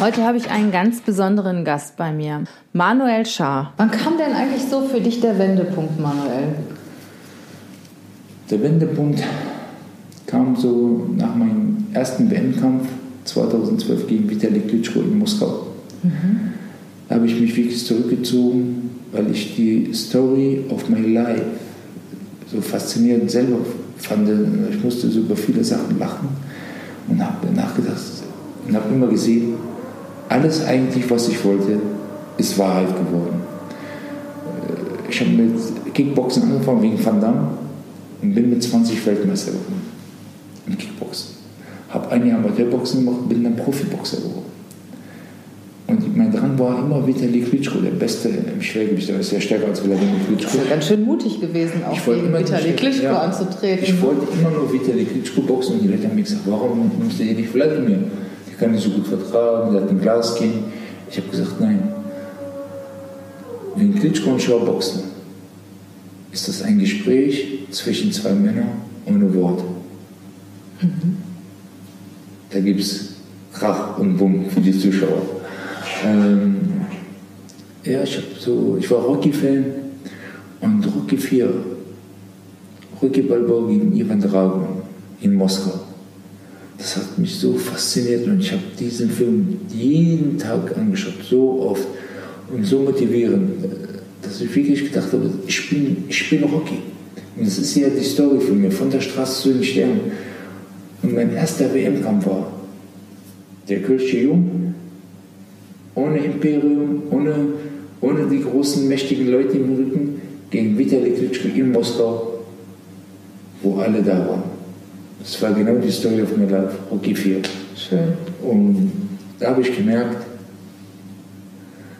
Heute habe ich einen ganz besonderen Gast bei mir, Manuel Schaar. Wann kam denn eigentlich so für dich der Wendepunkt, Manuel? Der Wendepunkt kam so nach meinem ersten WM-Kampf 2012 gegen Vitali Klitschko in Moskau. Mhm. Da habe ich mich wirklich zurückgezogen, weil ich die Story of my life so faszinierend selber fand. Ich musste so über viele Sachen lachen und habe nachgedacht und habe immer gesehen, alles eigentlich, was ich wollte, ist Wahrheit geworden. Äh, ich habe mit Kickboxen angefangen wegen Van Damme und bin mit 20 Weltmeister geworden im Kickboxen. Habe ein Jahr Amateurboxen gemacht, bin dann Profiboxer geworden. Und mein Drang war immer Vitali Klitschko, der Beste im Schwergewicht. Der ist ja stärker als Vladimir Klitschko. Das ist ganz schön mutig gewesen, auch gegen Vitali Klitschko ja, anzutreten. Ich wollte immer nur Vitali Klitschko boxen und die Leute haben mir gesagt, warum nimmst du dir nicht Vladimir? Der kann nicht so gut vertragen, der hat ein Glas gehen. Ich habe gesagt, nein. Wenn Klitschko und Schau boxen, ist das ein Gespräch zwischen zwei Männern ohne Worte. Mhm. Da gibt es Krach und Bumm für die Zuschauer. Ähm, ja, ich, so, ich war Rocky-Fan und Rocky 4, Rocky Balboa gegen Ivan Drago in Moskau. Das hat mich so fasziniert und ich habe diesen Film jeden Tag angeschaut, so oft und so motivierend, dass ich wirklich gedacht habe, ich bin, ich bin Rocky. Und das ist ja die Story von mir, von der Straße zu den Sternen. Und mein erster WM-Kampf war der Kölsche Jung, ohne Imperium, ohne, ohne die großen, mächtigen Leute im Rücken, gegen Vitali Klitschko in Moskau, wo alle da waren. Das war genau die Story of my life, Rocky 4. Schön. Und da habe ich gemerkt,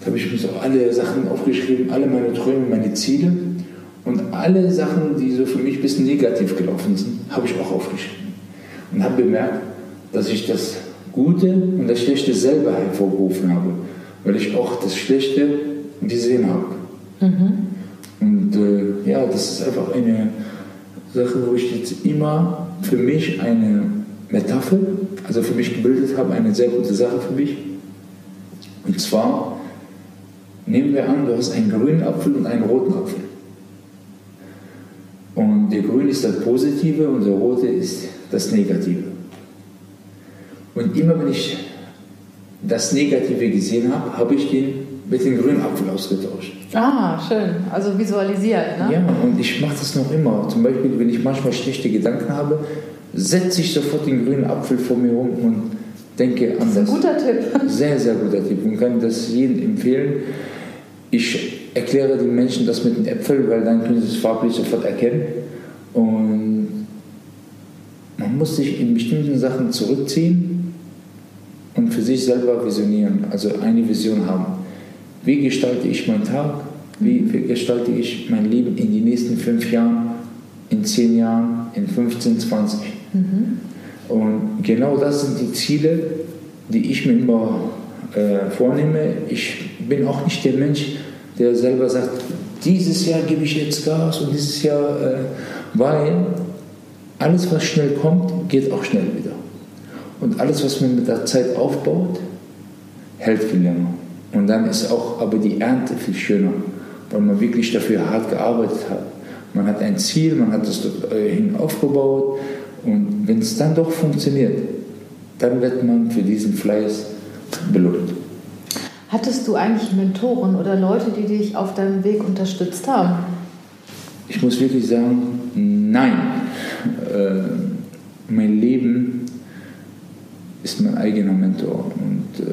da habe ich mir so alle Sachen aufgeschrieben, alle meine Träume, meine Ziele und alle Sachen, die so für mich ein bisschen negativ gelaufen sind, habe ich auch aufgeschrieben. Und habe bemerkt, dass ich das Gute und das Schlechte selber hervorgerufen habe, weil ich auch das Schlechte gesehen habe. Mhm. Und äh, ja, das ist einfach eine Sache, wo ich jetzt immer für mich eine Metapher, also für mich gebildet habe, eine sehr gute Sache für mich. Und zwar nehmen wir an, du hast einen grünen Apfel und einen roten Apfel. Und der grüne ist das Positive und der rote ist das Negative. Und immer wenn ich das Negative gesehen habe, habe ich den mit dem grünen Apfel ausgetauscht. Ah, schön. Also visualisiert, ne? Ja, und ich mache das noch immer. Zum Beispiel, wenn ich manchmal schlechte Gedanken habe, setze ich sofort den grünen Apfel vor mir rum und denke an das. Das ist ein guter Tipp. Sehr, sehr guter Tipp und kann das jedem empfehlen. Ich erkläre den Menschen das mit den Äpfeln, weil dann können sie es farblich sofort erkennen. Und man muss sich in bestimmten Sachen zurückziehen und für sich selber visionieren, also eine Vision haben. Wie gestalte ich meinen Tag? Wie gestalte ich mein Leben in die nächsten fünf Jahren, in zehn Jahren, in 15, 20? Mhm. Und genau das sind die Ziele, die ich mir immer äh, vornehme. Ich bin auch nicht der Mensch, der selber sagt, dieses Jahr gebe ich jetzt Gas und dieses Jahr, äh, weil alles, was schnell kommt, geht auch schnell wieder. Und alles, was man mit der Zeit aufbaut, hält viel länger. Und dann ist auch aber die Ernte viel schöner, weil man wirklich dafür hart gearbeitet hat. Man hat ein Ziel, man hat das hin aufgebaut und wenn es dann doch funktioniert, dann wird man für diesen Fleiß belohnt. Hattest du eigentlich Mentoren oder Leute, die dich auf deinem Weg unterstützt haben? Ich muss wirklich sagen, nein. Äh, mein Leben ist mein eigener Mentor und äh,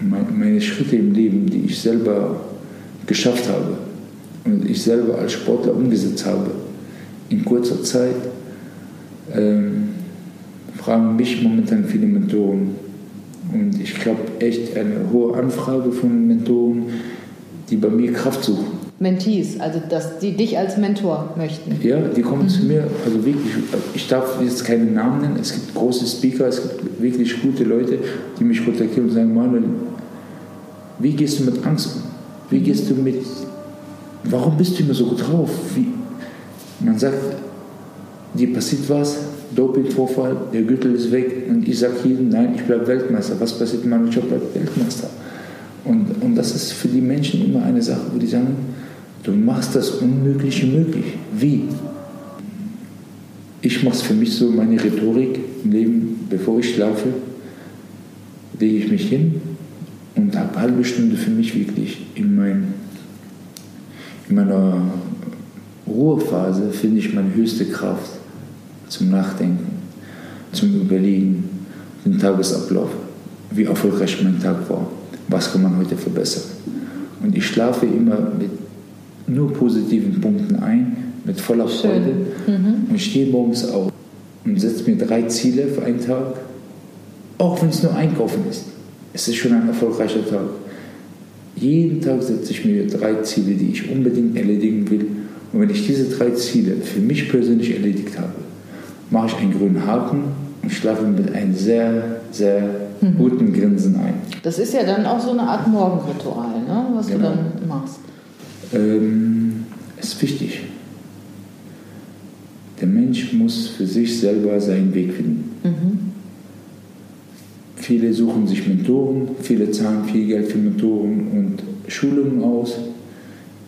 meine Schritte im Leben, die ich selber geschafft habe und ich selber als Sportler umgesetzt habe, in kurzer Zeit, ähm, fragen mich momentan viele Mentoren, Und ich glaube echt eine hohe Anfrage von Mentoren, die bei mir Kraft suchen. Mentees, also dass die dich als Mentor möchten. Ja, die kommen mhm. zu mir, also wirklich, ich darf jetzt keinen Namen nennen, es gibt große Speaker, es gibt wirklich gute Leute, die mich kontaktieren und sagen, Manuel, wie gehst du mit Angst um? Wie gehst du mit, warum bist du immer so drauf? Wie, man sagt, dir passiert was, Dopingvorfall, der Gürtel ist weg und ich sage jedem, nein, ich bleibe Weltmeister. Was passiert meinem Job? Ich bleibe Weltmeister. Und, und das ist für die Menschen immer eine Sache, wo die sagen, du machst das Unmögliche möglich. Wie? Ich mache es für mich so, meine Rhetorik im Leben, bevor ich schlafe, lege ich mich hin und habe eine halbe Stunde für mich wirklich in, mein, in meiner Ruhephase finde ich meine höchste Kraft zum Nachdenken, zum Überlegen, den Tagesablauf, wie erfolgreich mein Tag war, was kann man heute verbessern. Und ich schlafe immer mit nur positiven Punkten ein, mit voller Freude mhm. und stehe morgens auf und setze mir drei Ziele für einen Tag, auch wenn es nur Einkaufen ist. Es ist schon ein erfolgreicher Tag. Jeden Tag setze ich mir drei Ziele, die ich unbedingt erledigen will. Und wenn ich diese drei Ziele für mich persönlich erledigt habe, mache ich einen grünen Haken und schlafe mit einem sehr, sehr mhm. guten Grinsen ein. Das ist ja dann auch so eine Art Morgenritual, ne? was genau. du dann machst. Ähm, ist wichtig. Der Mensch muss für sich selber seinen Weg finden. Mhm. Viele suchen sich Mentoren, viele zahlen viel Geld für Mentoren und Schulungen aus.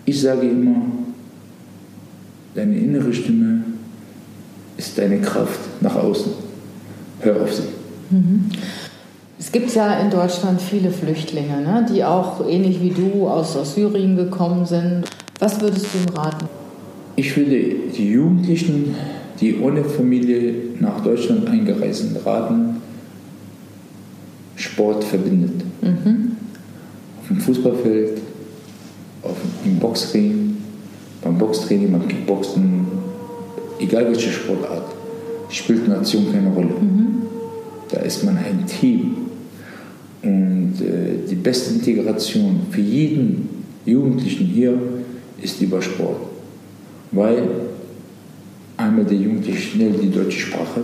Ich sage immer, deine innere Stimme ist deine Kraft nach außen. Hör auf sie. Mhm. Es gibt ja in Deutschland viele Flüchtlinge, ne, die auch ähnlich wie du aus, aus Syrien gekommen sind. Was würdest du ihm raten? Ich würde die Jugendlichen, die ohne Familie nach Deutschland eingereist sind, raten, Sport verbindet. Mhm. Auf dem Fußballfeld, auf dem Boxring, beim Boxtraining, beim Kickboxen, egal welche Sportart, spielt Nation keine Rolle. Mhm. Da ist man ein Team. Und äh, die beste Integration für jeden Jugendlichen hier ist über Sport. Weil einmal der Jugendliche schnell die deutsche Sprache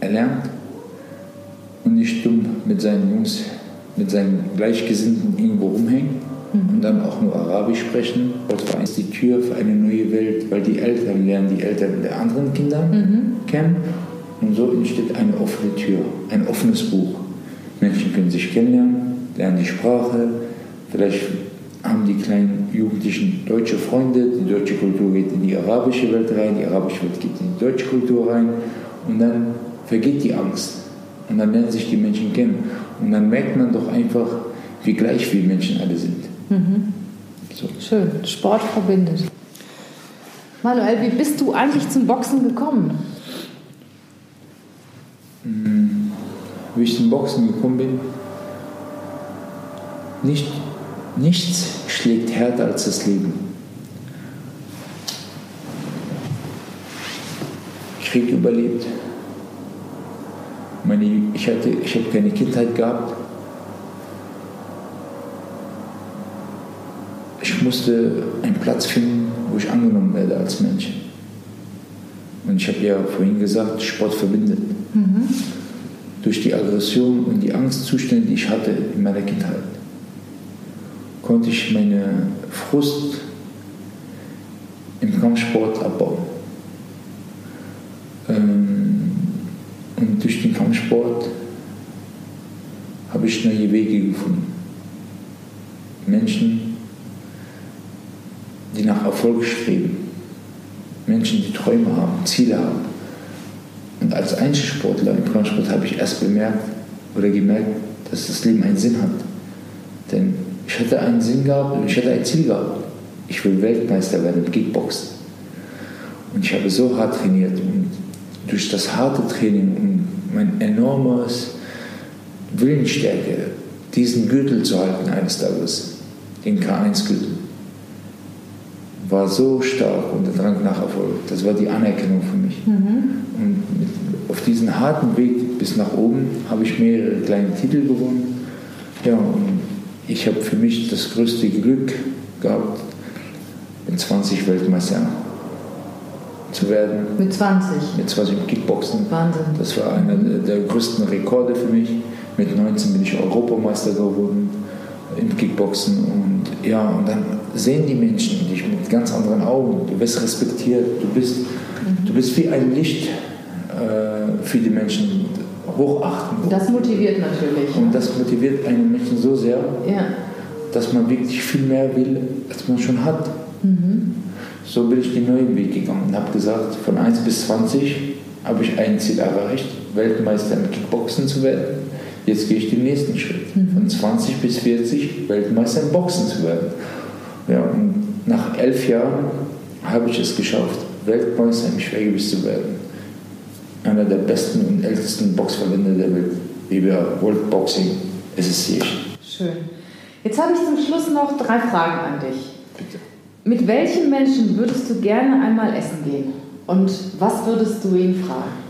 erlernt und nicht dumm mit seinen Jungs, mit seinen Gleichgesinnten irgendwo rumhängt mhm. und dann auch nur Arabisch sprechen. Dort ist die Tür für eine neue Welt, weil die Eltern lernen die Eltern der anderen Kinder mhm. kennen und so entsteht eine offene Tür, ein offenes Buch. Menschen können sich kennenlernen, lernen die Sprache, vielleicht haben die kleinen Jugendlichen deutsche Freunde, die deutsche Kultur geht in die arabische Welt rein, die arabische Welt geht in die deutsche Kultur rein und dann vergeht die Angst und dann lernen sich die Menschen kennen und dann merkt man doch einfach, wie gleich wir Menschen alle sind. Mhm. So. Schön, Sport verbindet. Manuel, wie bist du eigentlich zum Boxen gekommen? Hm, wie ich zum Boxen gekommen bin? Nicht, nichts schlägt härter als das Leben. Krieg überlebt. Meine, ich, hatte, ich habe keine Kindheit gehabt. Ich musste einen Platz finden, wo ich angenommen werde als Mensch. Und ich habe ja vorhin gesagt, Sport verbindet. Mhm. Durch die Aggression und die Angstzustände, die ich hatte in meiner Kindheit, konnte ich meine Frust im Kampfsport abbauen. Ähm, und durch den Kampfsport habe ich neue Wege gefunden. Menschen, die nach Erfolg streben. Menschen, die Träume haben, Ziele haben. Und als Einzelsportler im Kampfsport habe ich erst bemerkt oder gemerkt, dass das Leben einen Sinn hat. Denn ich hatte einen Sinn gehabt und ich hatte ein Ziel gehabt. Ich will Weltmeister werden im Kickboxen. Und ich habe so hart trainiert und durch das harte Training und mein enormes Willensstärke, diesen Gürtel zu halten eines Tages, den K1-Gürtel, war so stark und der Drang nach Erfolg. Das war die Anerkennung für mich. Mhm. Und mit, auf diesen harten Weg bis nach oben habe ich mehrere kleine Titel gewonnen. Ja, und ich habe für mich das größte Glück gehabt, in 20 Weltmeister zu werden. Mit 20? Mit 20 im Kickboxen. Wahnsinn. Das war einer der größten Rekorde für mich. Mit 19 bin ich Europameister geworden im Kickboxen und ja, und dann sehen die Menschen dich mit ganz anderen Augen. Du wirst respektiert, du bist, mhm. du bist wie ein Licht äh, für die Menschen hochachten. Das motiviert natürlich. Und das motiviert einen Menschen so sehr, ja. dass man wirklich viel mehr will, als man schon hat. Mhm. So bin ich den neuen Weg gegangen und habe gesagt, von 1 bis 20 habe ich ein Ziel erreicht, Weltmeister im Kickboxen zu werden. Jetzt gehe ich den nächsten Schritt, mhm. von 20 bis 40 Weltmeister im Boxen zu werden. Ja, und nach elf Jahren habe ich es geschafft, Weltmeister im Schwergewicht zu werden. Einer der besten und ältesten Boxverbände der Welt, WBA World Boxing Association. Schön. Jetzt habe ich zum Schluss noch drei Fragen an dich. Bitte. Mit welchen Menschen würdest du gerne einmal essen gehen? Und was würdest du ihn fragen?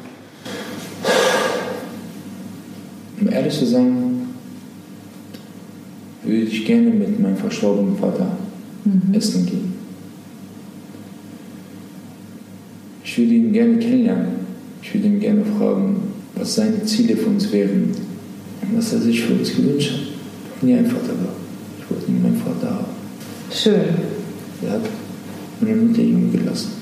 Um ehrlich zu sein, würde ich gerne mit meinem verstorbenen Vater mhm. essen gehen. Ich würde ihn gerne kennenlernen. Ich würde ihn gerne fragen, was seine Ziele für uns wären und was er sich für uns gewünscht hat. Ich bin nie ein Vater gehabt. Ich wollte nie meinen Vater haben. Schön. Er hat meine Mutter jung gelassen.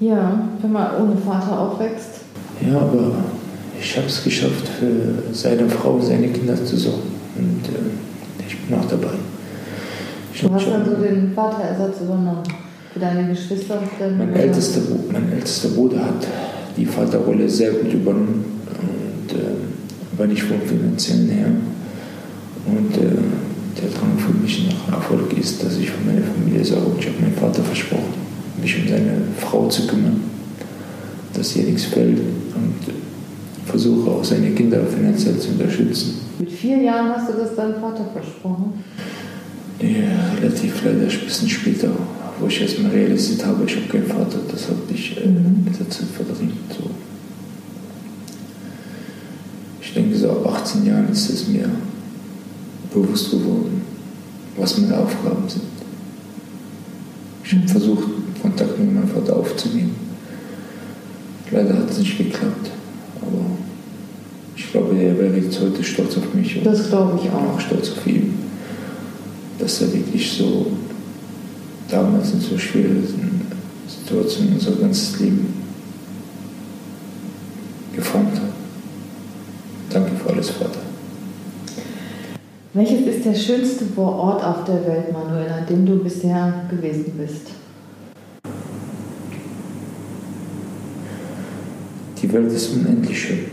Ja, wenn man ohne Vater aufwächst. Ja, aber ich habe es geschafft, für seine Frau, seine Kinder zu sorgen. Und äh, ich bin auch dabei. Du hast also den Vaterersatz übernommen für deine Geschwister und deine mein ältester, mein ältester Bruder hat die Vaterrolle sehr gut übernommen und äh, war nicht vom finanziellen her. Und äh, der Drang für mich nach Erfolg ist, dass ich für meine Familie sorge. Und ich habe meinem Vater versprochen, mich um seine Frau zu kümmern, dass ihr nichts fällt. Und versuche auch seine Kinder finanziell zu unterstützen. Mit vier Jahren hast du das deinem Vater versprochen? Ja, relativ leider ein bisschen später, wo ich erst mal realisiert habe, ich habe keinen Vater. Das hat mich äh, mit der Zeit verdrängt. So. Ich denke, so ab 18 Jahren ist es mir bewusst geworden, was meine Aufgaben sind. Ich habe mhm. versucht, Kontakt mit meinem Vater aufzunehmen. Leider hat es nicht geklappt. Aber ich glaube, er wäre jetzt heute stolz auf mich. Das glaube ich auch. Auch stolz auf ihn. Dass er wirklich so damals in so schwierigen Situationen unser ganzes Leben geformt hat. Danke für alles, Vater. Welches ist der schönste Ort auf der Welt, Manuel, an dem du bisher gewesen bist? Die Welt ist unendlich schön.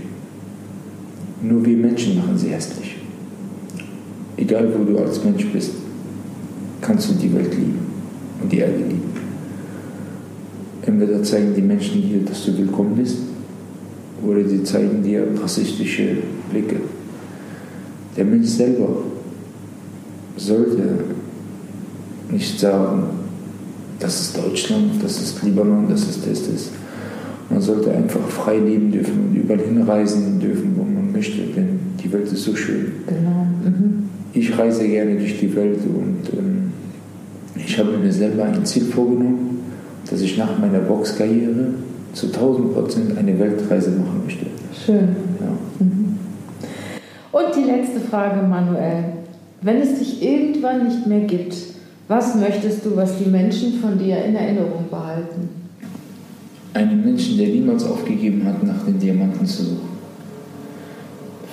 Nur wir Menschen machen sie hässlich. Egal wo du als Mensch bist, kannst du die Welt lieben und die Erde lieben. Entweder zeigen die Menschen hier, dass du willkommen bist, oder sie zeigen dir rassistische Blicke. Der Mensch selber sollte nicht sagen, das ist Deutschland, das ist Libanon, das ist das, das. Man sollte einfach frei leben dürfen und überall hinreisen dürfen, wo man möchte, denn die Welt ist so schön. Genau. Mhm. Ich reise gerne durch die Welt und ähm, ich habe mir selber ein Ziel vorgenommen, dass ich nach meiner Boxkarriere zu 1000 Prozent eine Weltreise machen möchte. Schön. Ja. Mhm. Und die letzte Frage, Manuel. Wenn es dich irgendwann nicht mehr gibt, was möchtest du, was die Menschen von dir in Erinnerung behalten? einen Menschen, der niemals aufgegeben hat, nach den Diamanten zu suchen.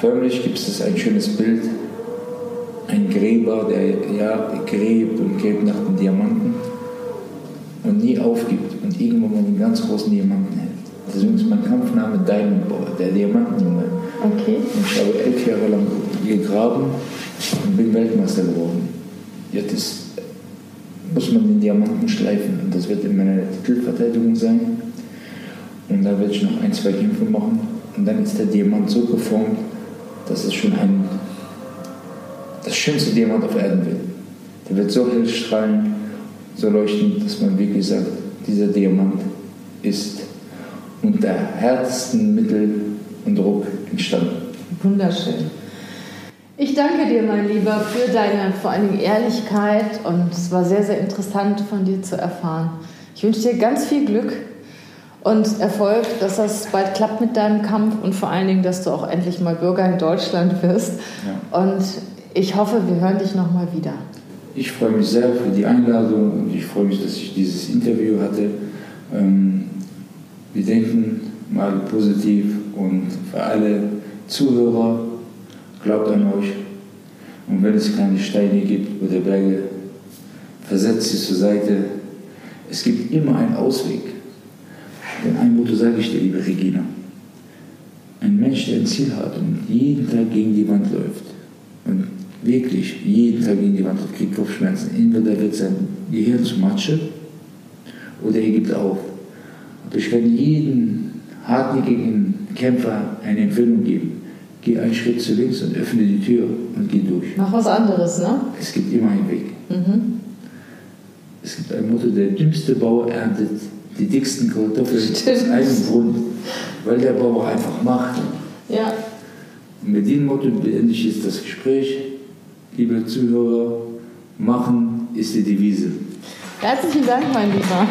Förmlich gibt es ein schönes Bild, ein Gräber, der ja gräbt und gräbt nach Diamanten und nie aufgibt und irgendwann mal den ganz großen Diamanten hält. Deswegen ist mein Kampfname Diamond Boy, der Diamantenjunge. Okay. Und ich habe elf Jahre lang gegraben und bin Weltmeister geworden. Jetzt ist, muss man den Diamanten schleifen und das wird in meiner Titelverteidigung sein. Und da werde ich noch ein, zwei Kämpfe machen. Und dann ist der Diamant so geformt, dass es schon ein, das schönste Diamant auf Erden wird. Der wird so hell strahlen, so leuchtend, dass man wirklich sagt, dieser Diamant ist unter härtesten Mittel und Druck entstanden. Wunderschön. Ich danke dir, mein Lieber, für deine vor allen Dingen Ehrlichkeit und es war sehr, sehr interessant von dir zu erfahren. Ich wünsche dir ganz viel Glück und Erfolg, dass das bald klappt mit deinem Kampf und vor allen Dingen, dass du auch endlich mal Bürger in Deutschland wirst. Ja. Und ich hoffe, wir hören dich nochmal wieder. Ich freue mich sehr für die Einladung und ich freue mich, dass ich dieses Interview hatte. Ähm, wir denken mal positiv und für alle Zuhörer, glaubt an euch. Und wenn es keine Steine gibt oder Berge, versetzt sie zur Seite. Es gibt immer einen Ausweg. Denn ein Motto sage ich dir, liebe Regina. Ein Mensch, der ein Ziel hat und jeden Tag gegen die Wand läuft wirklich jeden Tag gegen die Wand läuft, kriegt Kopfschmerzen. Entweder wird sein Gehirn zu Matsche oder er gibt auf. Aber ich kann jedem hartnäckigen Kämpfer eine Empfehlung geben. Geh einen Schritt zu links und öffne die Tür und geh durch. Mach was anderes, ne? Es gibt immer einen Weg. Mhm. Es gibt ein Motto, der dümmste Bauer erntet die dicksten Kartoffeln Stimmt. aus einem Grund, weil der Bauer einfach macht. Ja. Und mit diesem Motto beende ich jetzt das Gespräch. Liebe Zuhörer, machen ist die Devise. Herzlichen Dank, mein Lieber.